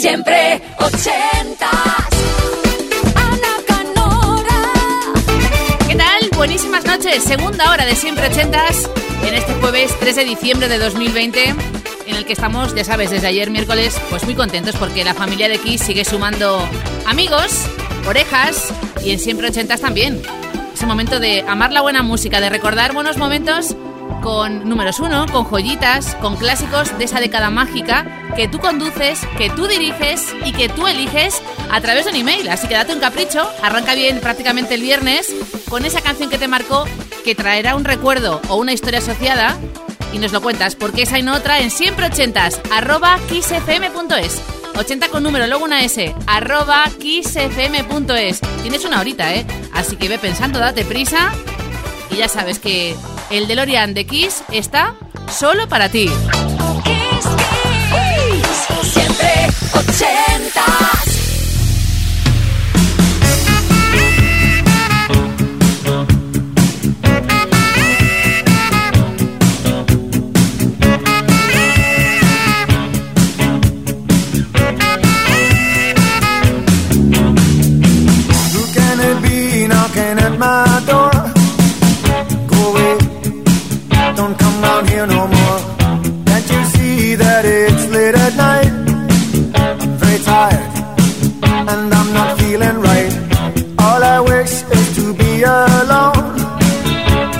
Siempre ochentas. Ana Canora. ¿Qué tal? Buenísimas noches. Segunda hora de Siempre Ochentas en este jueves 3 de diciembre de 2020 en el que estamos, ya sabes, desde ayer miércoles, pues muy contentos porque la familia de Kiss sigue sumando amigos, orejas y en Siempre Ochentas también. Es momento de amar la buena música, de recordar buenos momentos con números uno, con joyitas, con clásicos de esa década mágica que tú conduces, que tú diriges y que tú eliges a través de un email. Así que date un capricho, arranca bien prácticamente el viernes con esa canción que te marcó, que traerá un recuerdo o una historia asociada y nos lo cuentas, porque esa y no otra en siempre ochentas, arroba kissfm.es. 80 con número, luego una S, arroba kissfm.es. Tienes una horita, ¿eh? Así que ve pensando, date prisa. Y ya sabes que el DeLorean de Kiss está solo para ti. Kiss, alone.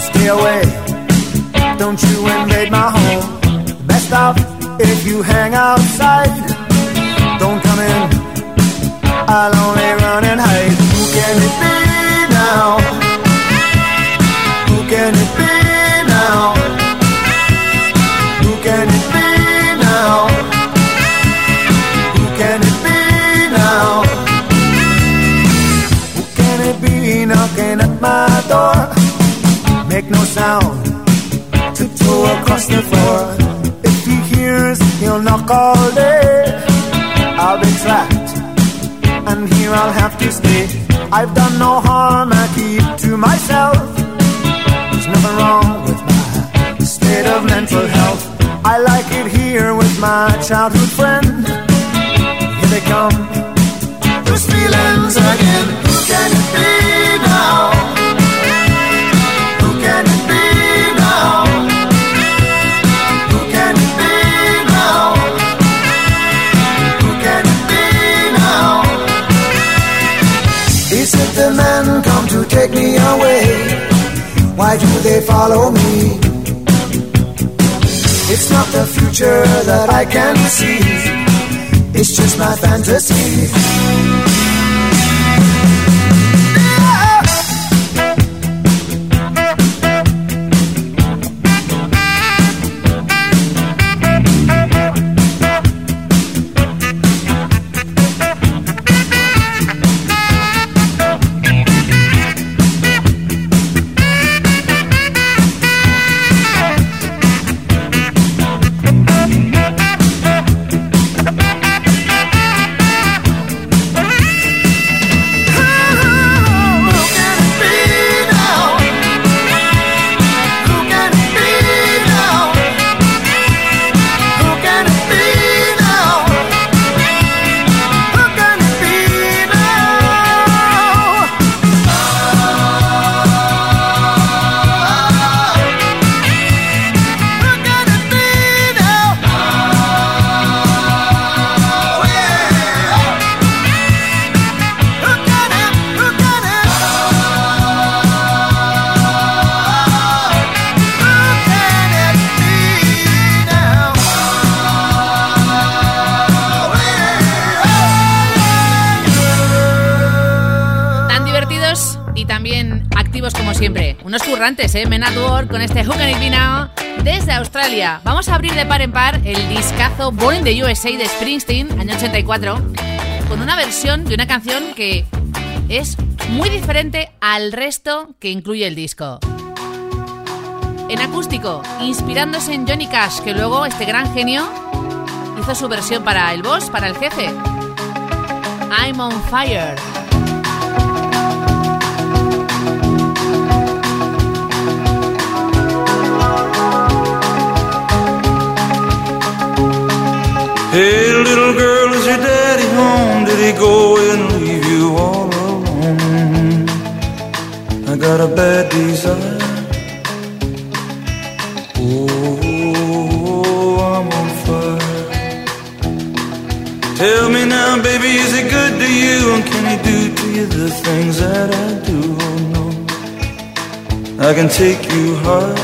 Stay away, don't you invade my home. Best off if you hang outside. Don't come in. I'll only run and hide. Who can it be Sound, tiptoe across the floor. If he hears, he'll knock all day. I'll be trapped and here I'll have to stay. I've done no harm, I keep to myself. There's nothing wrong with my state of mental health. I like it here with my childhood friend. Here they come, those feelings again. They follow me? It's not the future that I can see. It's just my fantasy. Currantes, ¿eh? Con este Hook and Now desde Australia. Vamos a abrir de par en par el discazo Born in the USA de Springsteen, año 84, con una versión de una canción que es muy diferente al resto que incluye el disco. En acústico, inspirándose en Johnny Cash, que luego este gran genio hizo su versión para el boss, para el jefe. I'm on fire. Got a bad desire. Oh, I'm on fire. Tell me now, baby, is it good to you? And can he do to you the things that I do? Oh no, I can take you high.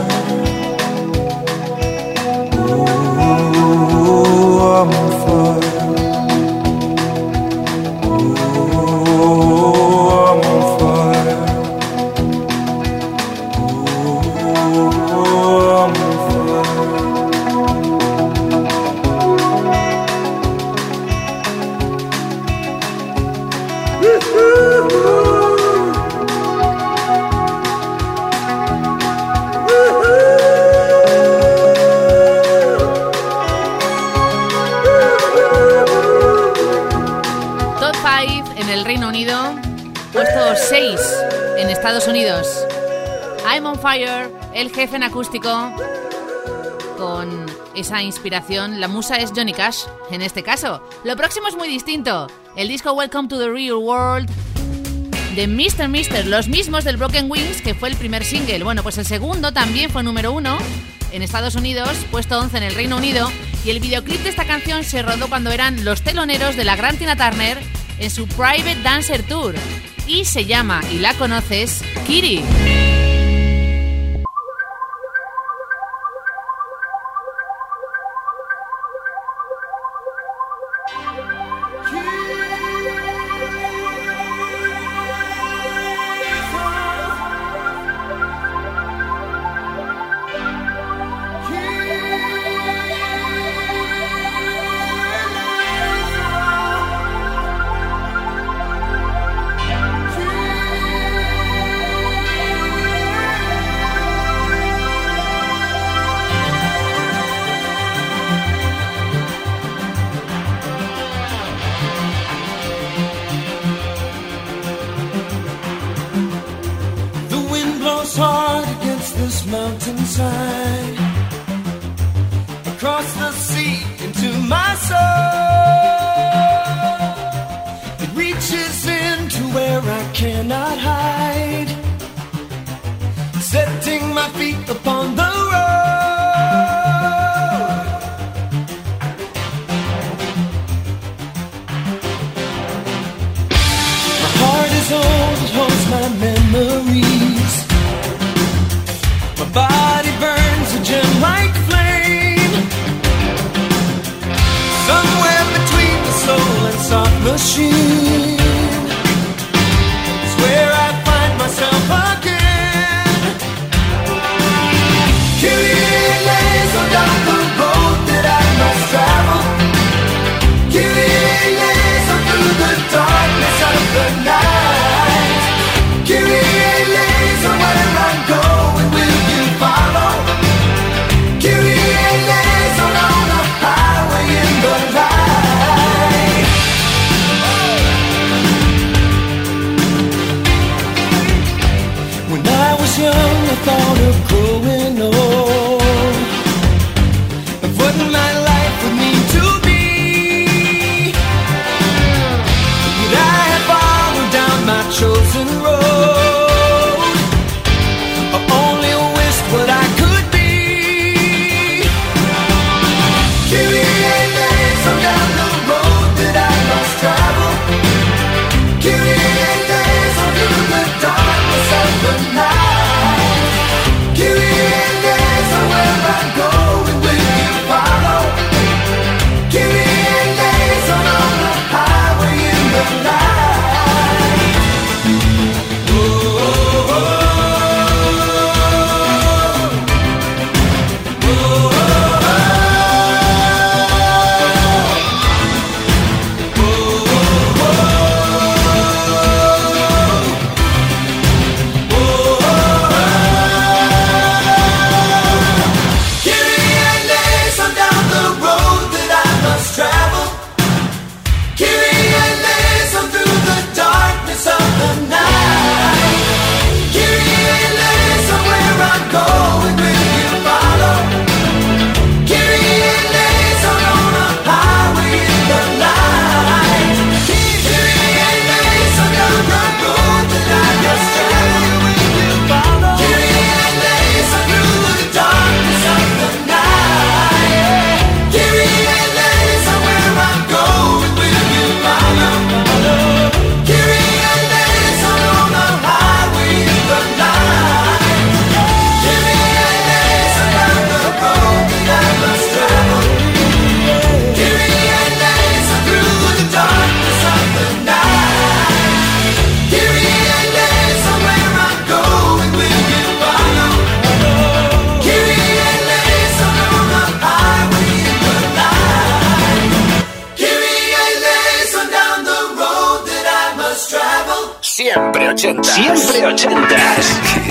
Fire, el jefe en acústico. Con esa inspiración, la musa es Johnny Cash, en este caso. Lo próximo es muy distinto. El disco Welcome to the Real World de Mr. Mister, los mismos del Broken Wings, que fue el primer single. Bueno, pues el segundo también fue número uno en Estados Unidos, puesto 11 en el Reino Unido, y el videoclip de esta canción se rodó cuando eran los teloneros de la gran Tina Turner en su Private Dancer Tour. Y se llama, y la conoces, Kitty. Cannot hide. Setting my feet upon the road. My heart is old, it holds my memories. My body burns a gem like flame. Somewhere between the soul and soft machine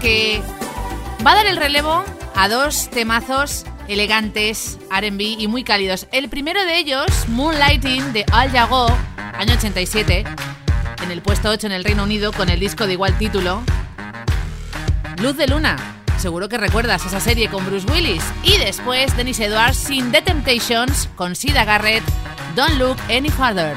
que va a dar el relevo a dos temazos elegantes, RB y muy cálidos. El primero de ellos, Moonlighting de Al Jago, año 87, en el puesto 8 en el Reino Unido con el disco de igual título. Luz de Luna, seguro que recuerdas esa serie con Bruce Willis. Y después, Dennis Edwards sin The Temptations con Sida Garrett, Don't Look Any Further.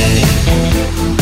I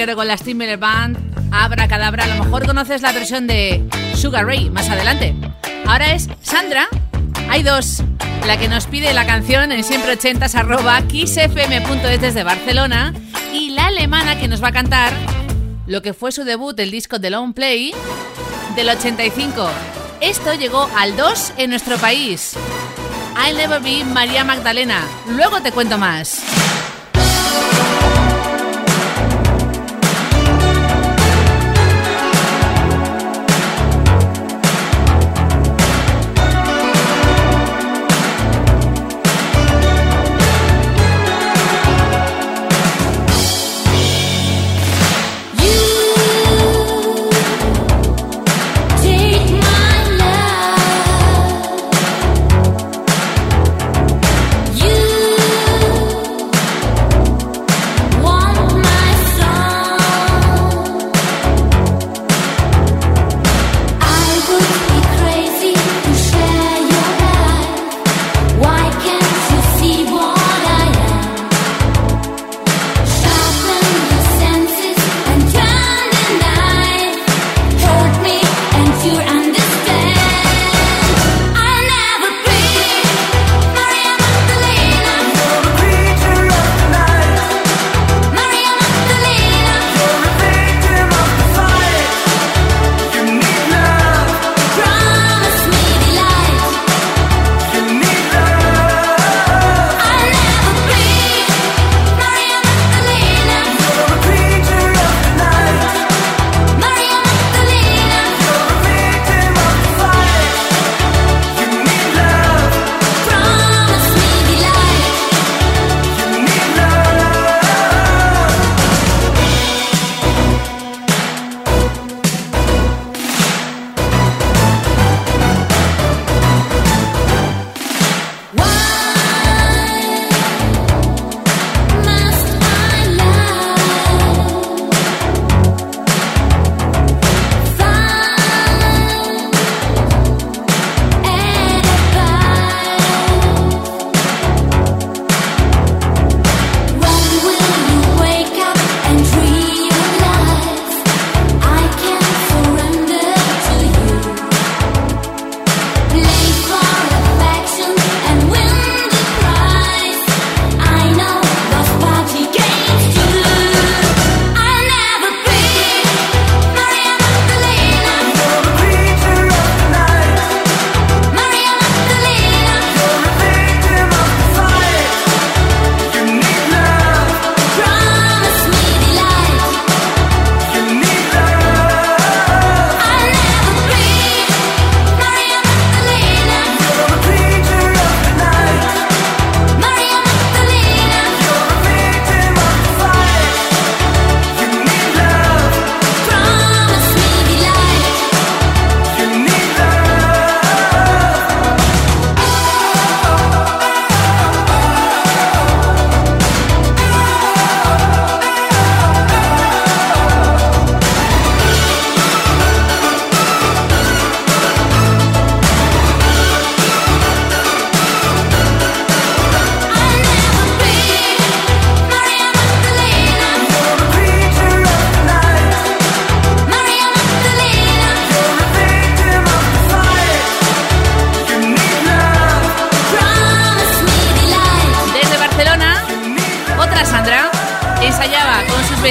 rockero con las Timberland Band, Abra Cadabra. A lo mejor conoces la versión de Sugar Ray más adelante. Ahora es Sandra. Hay dos. La que nos pide la canción en siempre ochentas arroba kissfm.es desde Barcelona y la alemana que nos va a cantar lo que fue su debut del disco The Long Play del 85. Esto llegó al 2 en nuestro país. I'll Never Be María Magdalena. Luego te cuento más.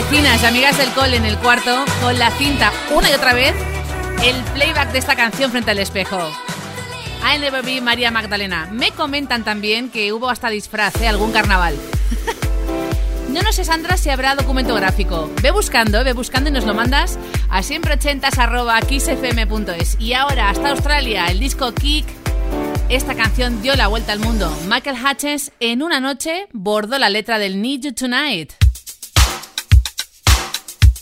Vecinas y amigas del cole en el cuarto con la cinta una y otra vez el playback de esta canción frente al espejo. I never be María Magdalena. Me comentan también que hubo hasta disfraz, ¿eh? algún carnaval. No no sé, Sandra, si habrá documento gráfico. Ve buscando, ve buscando y nos lo mandas a siempreochentas.kissfm.es. Y ahora, hasta Australia, el disco Kick. Esta canción dio la vuelta al mundo. Michael Hutchins en una noche bordó la letra del Need You Tonight.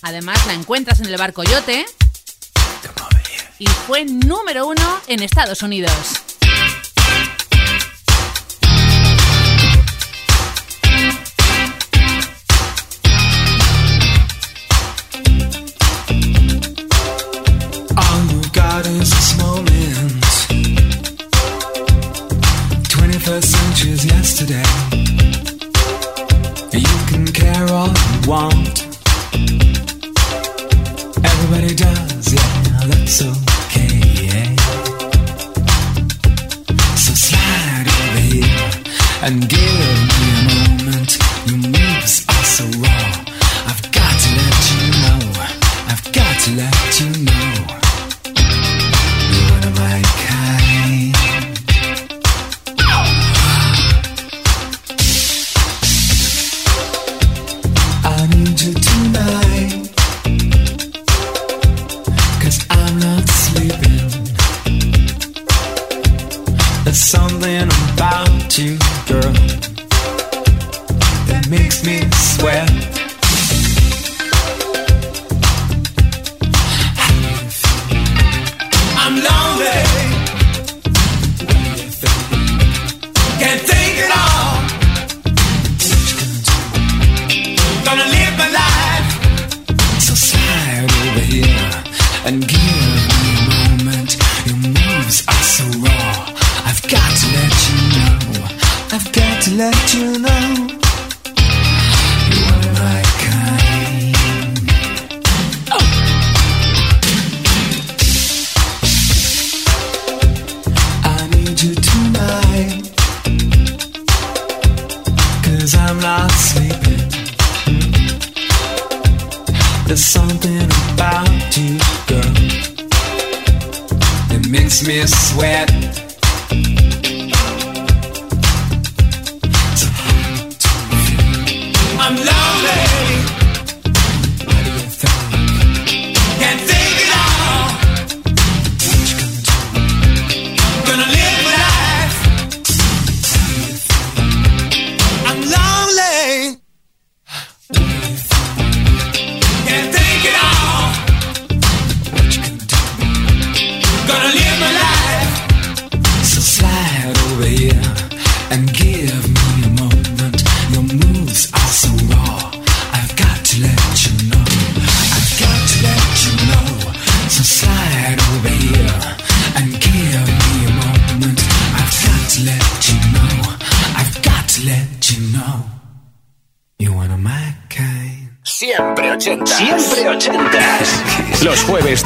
Además, la encuentras en el barco Yote. Y fue número uno en Estados Unidos. All you got is this moment. 21st century's yesterday. You can care all you want. And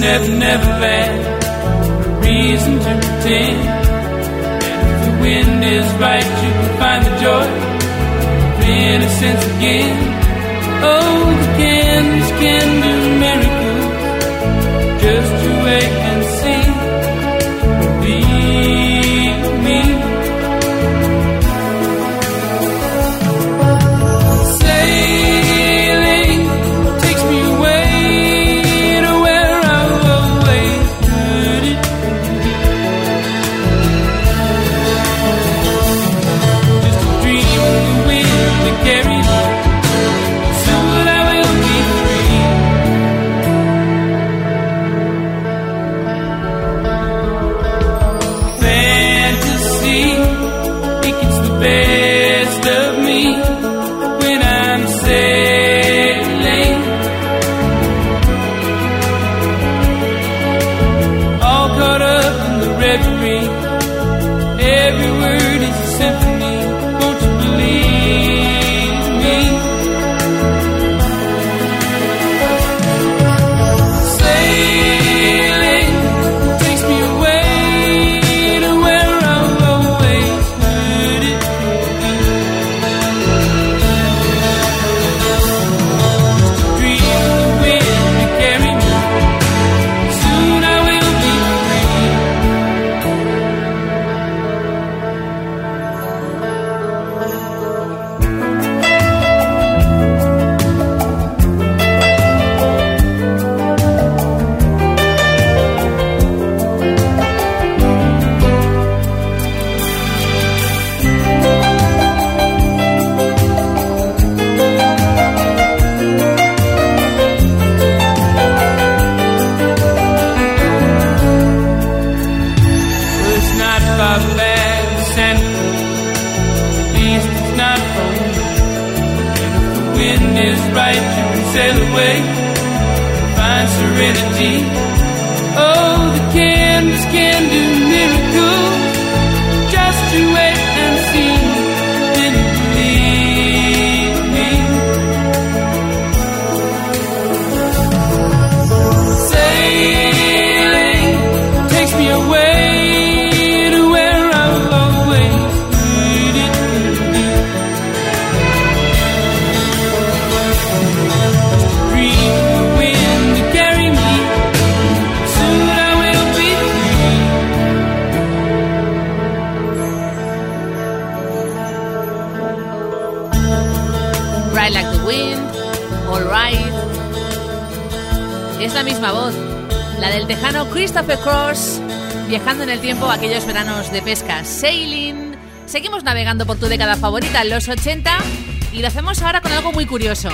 Never Never Land reason to pretend. And if the wind is right, you can find the joy of innocence again. Oh, the candles can do miracles. De pesca. Sailing. Seguimos navegando por tu década favorita los 80 y lo hacemos ahora con algo muy curioso.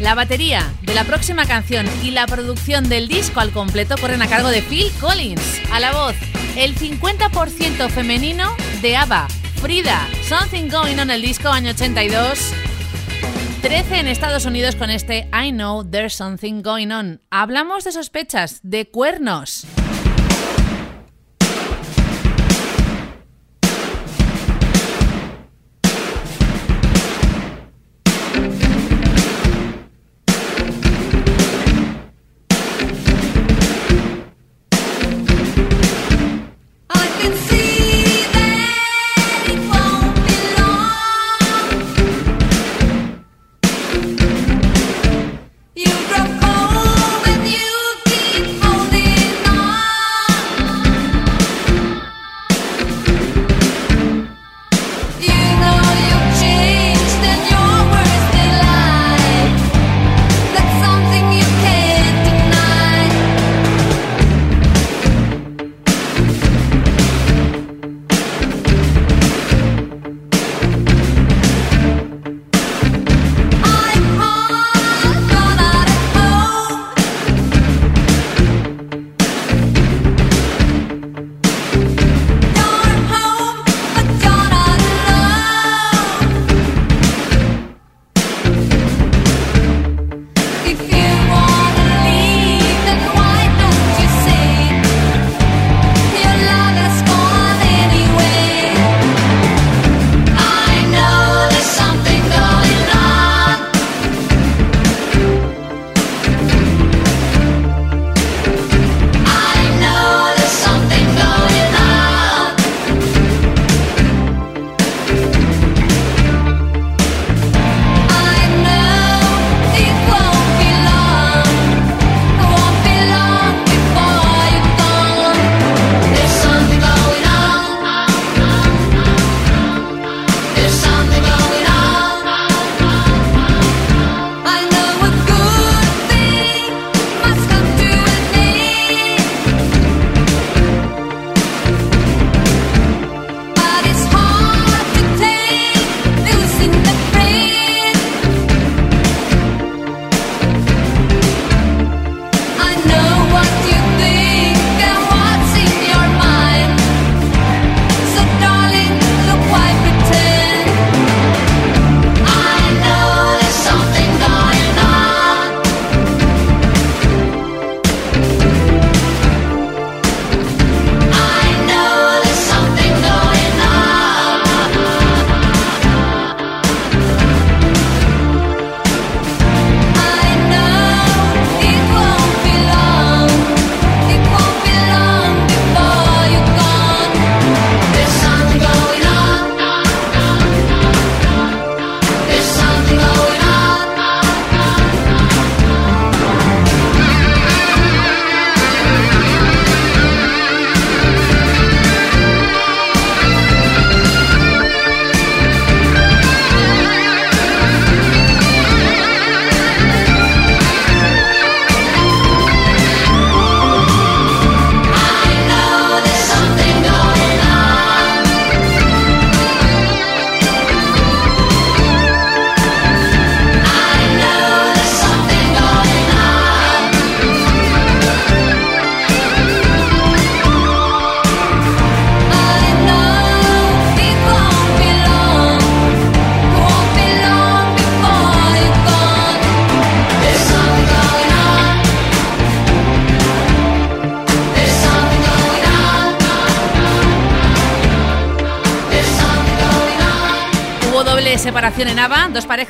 La batería de la próxima canción y la producción del disco al completo corren a cargo de Phil Collins. A la voz, el 50% femenino de ABBA, Frida, Something Going On el disco año 82. 13 en Estados Unidos con este I Know There's Something Going On. Hablamos de sospechas, de cuernos.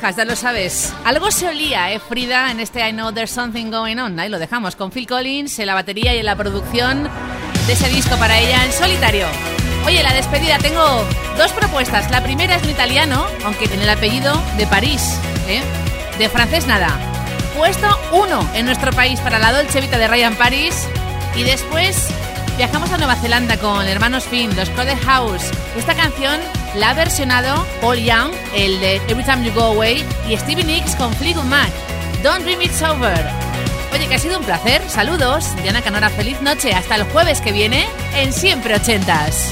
Ya lo sabes. Algo se olía, ¿eh, Frida, en este I Know There's Something Going On. Ahí lo dejamos, con Phil Collins en la batería y en la producción de ese disco para ella en solitario. Oye, la despedida, tengo dos propuestas. La primera es en italiano, aunque en el apellido de París, ¿eh? De francés nada. Puesto uno en nuestro país para la Dolce Vita de Ryan Paris. Y después viajamos a Nueva Zelanda con Hermanos Finn, los Code House. Esta canción la ha versionado Paul Young, el de Every Time You Go Away, y Stevie Nicks con Fleetwood Mac. Don't Dream It's Over. Oye, que ha sido un placer. Saludos. Diana Canora, feliz noche. Hasta el jueves que viene en Siempre Ochentas.